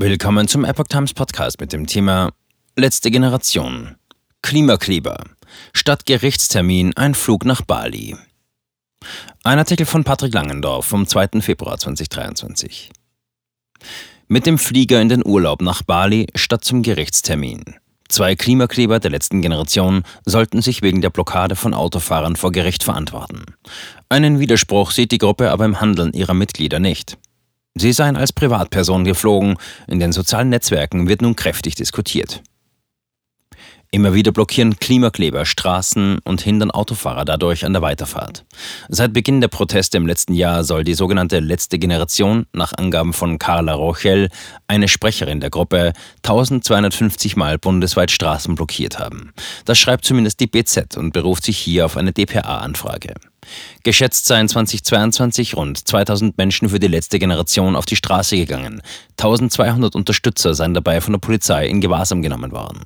Willkommen zum Epoch Times Podcast mit dem Thema Letzte Generation. Klimakleber. Statt Gerichtstermin ein Flug nach Bali. Ein Artikel von Patrick Langendorf vom 2. Februar 2023. Mit dem Flieger in den Urlaub nach Bali statt zum Gerichtstermin. Zwei Klimakleber der letzten Generation sollten sich wegen der Blockade von Autofahrern vor Gericht verantworten. Einen Widerspruch sieht die Gruppe aber im Handeln ihrer Mitglieder nicht. Sie seien als Privatperson geflogen, in den sozialen Netzwerken wird nun kräftig diskutiert. Immer wieder blockieren Klimakleber Straßen und hindern Autofahrer dadurch an der Weiterfahrt. Seit Beginn der Proteste im letzten Jahr soll die sogenannte letzte Generation, nach Angaben von Carla Rochel, eine Sprecherin der Gruppe, 1250 Mal bundesweit Straßen blockiert haben. Das schreibt zumindest die BZ und beruft sich hier auf eine DPA-Anfrage. Geschätzt seien 2022 rund 2000 Menschen für die letzte Generation auf die Straße gegangen. 1200 Unterstützer seien dabei von der Polizei in Gewahrsam genommen worden.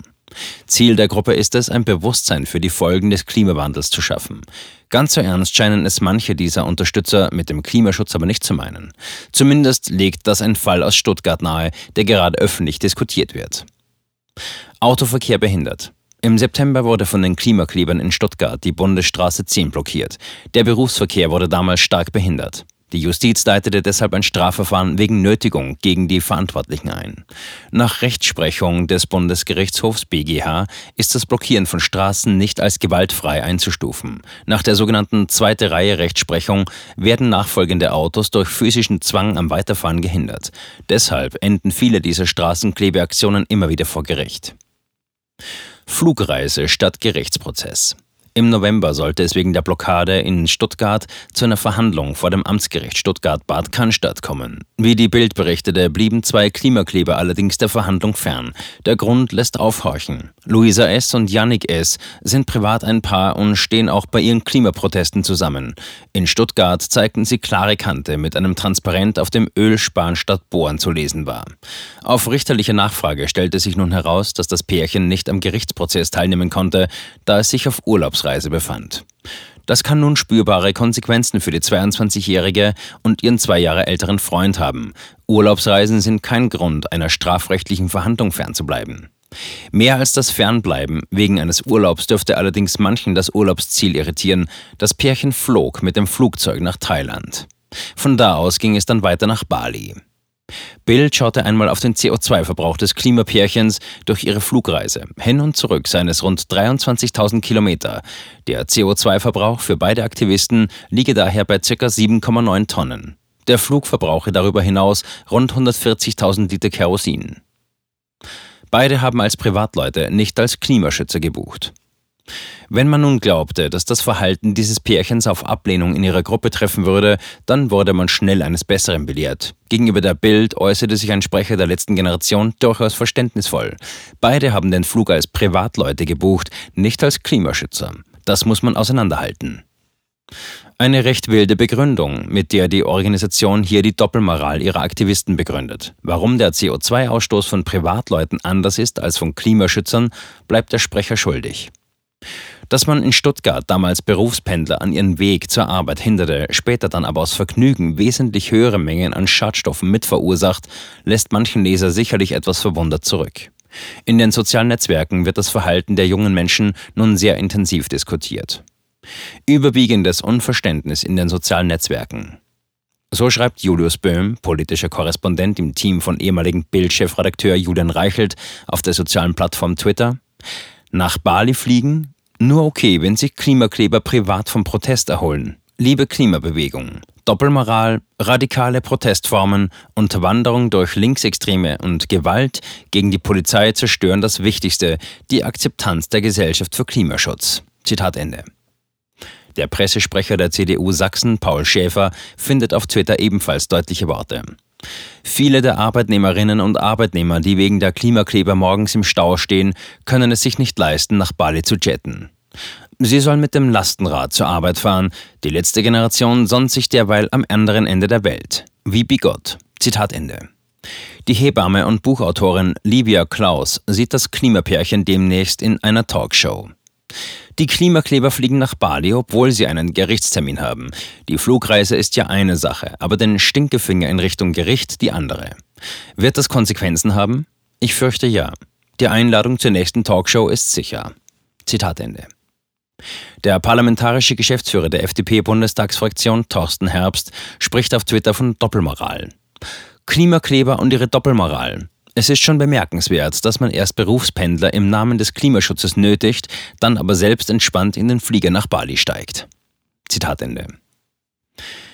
Ziel der Gruppe ist es, ein Bewusstsein für die Folgen des Klimawandels zu schaffen. Ganz so ernst scheinen es manche dieser Unterstützer mit dem Klimaschutz aber nicht zu meinen. Zumindest legt das ein Fall aus Stuttgart nahe, der gerade öffentlich diskutiert wird. Autoverkehr behindert. Im September wurde von den Klimaklebern in Stuttgart die Bundesstraße 10 blockiert. Der Berufsverkehr wurde damals stark behindert. Die Justiz leitete deshalb ein Strafverfahren wegen Nötigung gegen die Verantwortlichen ein. Nach Rechtsprechung des Bundesgerichtshofs BGH ist das Blockieren von Straßen nicht als gewaltfrei einzustufen. Nach der sogenannten zweite Reihe Rechtsprechung werden nachfolgende Autos durch physischen Zwang am Weiterfahren gehindert. Deshalb enden viele dieser Straßenklebeaktionen immer wieder vor Gericht. Flugreise statt Gerichtsprozess. Im November sollte es wegen der Blockade in Stuttgart zu einer Verhandlung vor dem Amtsgericht Stuttgart-Bad Cannstatt kommen. Wie die Bild berichtete, blieben zwei Klimakleber allerdings der Verhandlung fern. Der Grund lässt aufhorchen. Luisa S. und Yannick S. sind privat ein Paar und stehen auch bei ihren Klimaprotesten zusammen. In Stuttgart zeigten sie klare Kante mit einem Transparent, auf dem Öl sparen statt bohren zu lesen war. Auf richterliche Nachfrage stellte sich nun heraus, dass das Pärchen nicht am Gerichtsprozess teilnehmen konnte, da es sich auf Urlaubs Urlaubsreise befand. Das kann nun spürbare Konsequenzen für die 22-Jährige und ihren zwei Jahre älteren Freund haben. Urlaubsreisen sind kein Grund, einer strafrechtlichen Verhandlung fernzubleiben. Mehr als das Fernbleiben wegen eines Urlaubs dürfte allerdings manchen das Urlaubsziel irritieren. Das Pärchen flog mit dem Flugzeug nach Thailand. Von da aus ging es dann weiter nach Bali. Bild schaute einmal auf den CO2-Verbrauch des Klimapärchens durch ihre Flugreise. Hin und zurück seien es rund 23.000 Kilometer. Der CO2-Verbrauch für beide Aktivisten liege daher bei ca. 7,9 Tonnen. Der Flug verbrauche darüber hinaus rund 140.000 Liter Kerosin. Beide haben als Privatleute, nicht als Klimaschützer gebucht. Wenn man nun glaubte, dass das Verhalten dieses Pärchens auf Ablehnung in ihrer Gruppe treffen würde, dann wurde man schnell eines Besseren belehrt. Gegenüber der Bild äußerte sich ein Sprecher der letzten Generation durchaus verständnisvoll. Beide haben den Flug als Privatleute gebucht, nicht als Klimaschützer. Das muss man auseinanderhalten. Eine recht wilde Begründung, mit der die Organisation hier die Doppelmoral ihrer Aktivisten begründet. Warum der CO2-Ausstoß von Privatleuten anders ist als von Klimaschützern, bleibt der Sprecher schuldig. Dass man in Stuttgart damals Berufspendler an ihren Weg zur Arbeit hinderte, später dann aber aus Vergnügen wesentlich höhere Mengen an Schadstoffen mitverursacht, lässt manchen Leser sicherlich etwas verwundert zurück. In den sozialen Netzwerken wird das Verhalten der jungen Menschen nun sehr intensiv diskutiert. Überwiegendes Unverständnis in den sozialen Netzwerken. So schreibt Julius Böhm, politischer Korrespondent im Team von ehemaligen Bildchefredakteur Julian Reichelt, auf der sozialen Plattform Twitter. Nach Bali fliegen? Nur okay, wenn sich Klimakleber privat vom Protest erholen. Liebe Klimabewegung. Doppelmoral, radikale Protestformen, Unterwanderung durch Linksextreme und Gewalt gegen die Polizei zerstören das Wichtigste, die Akzeptanz der Gesellschaft für Klimaschutz. Zitat Ende. Der Pressesprecher der CDU Sachsen, Paul Schäfer, findet auf Twitter ebenfalls deutliche Worte. Viele der Arbeitnehmerinnen und Arbeitnehmer, die wegen der Klimakleber morgens im Stau stehen, können es sich nicht leisten, nach Bali zu jetten. Sie sollen mit dem Lastenrad zur Arbeit fahren. Die letzte Generation sonnt sich derweil am anderen Ende der Welt. Wie bigott. Zitat Ende. Die Hebamme und Buchautorin Livia Klaus sieht das Klimapärchen demnächst in einer Talkshow. Die Klimakleber fliegen nach Bali, obwohl sie einen Gerichtstermin haben. Die Flugreise ist ja eine Sache, aber den Stinkefinger in Richtung Gericht die andere. Wird das Konsequenzen haben? Ich fürchte ja. Die Einladung zur nächsten Talkshow ist sicher. Zitat Ende. Der parlamentarische Geschäftsführer der FDP-Bundestagsfraktion, Thorsten Herbst, spricht auf Twitter von Doppelmoral. Klimakleber und ihre Doppelmoral. Es ist schon bemerkenswert, dass man erst Berufspendler im Namen des Klimaschutzes nötigt, dann aber selbst entspannt in den Flieger nach Bali steigt. Zitat Ende.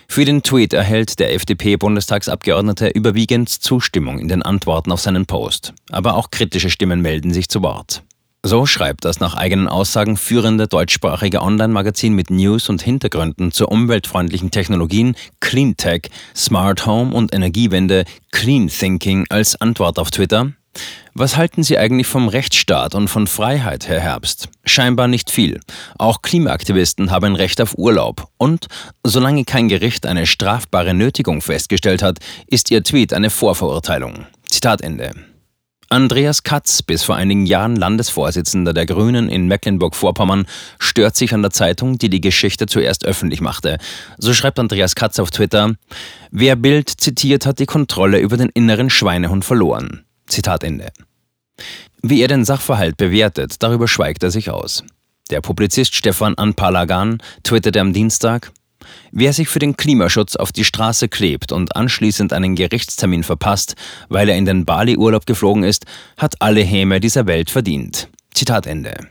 Für den Tweet erhält der FDP-Bundestagsabgeordnete überwiegend Zustimmung in den Antworten auf seinen Post. Aber auch kritische Stimmen melden sich zu Wort. So schreibt das nach eigenen Aussagen führende deutschsprachige Online-Magazin mit News und Hintergründen zu umweltfreundlichen Technologien Cleantech, Smart Home und Energiewende Clean Thinking als Antwort auf Twitter. Was halten Sie eigentlich vom Rechtsstaat und von Freiheit, Herr Herbst? Scheinbar nicht viel. Auch Klimaaktivisten haben ein Recht auf Urlaub. Und solange kein Gericht eine strafbare Nötigung festgestellt hat, ist Ihr Tweet eine Vorverurteilung. Zitat Ende. Andreas Katz, bis vor einigen Jahren Landesvorsitzender der Grünen in Mecklenburg-Vorpommern, stört sich an der Zeitung, die die Geschichte zuerst öffentlich machte. So schreibt Andreas Katz auf Twitter, Wer Bild zitiert, hat die Kontrolle über den inneren Schweinehund verloren. Zitat Ende. Wie er den Sachverhalt bewertet, darüber schweigt er sich aus. Der Publizist Stefan Anpalagan twitterte am Dienstag, Wer sich für den Klimaschutz auf die Straße klebt und anschließend einen Gerichtstermin verpasst, weil er in den Bali-Urlaub geflogen ist, hat alle Häme dieser Welt verdient. Zitat Ende.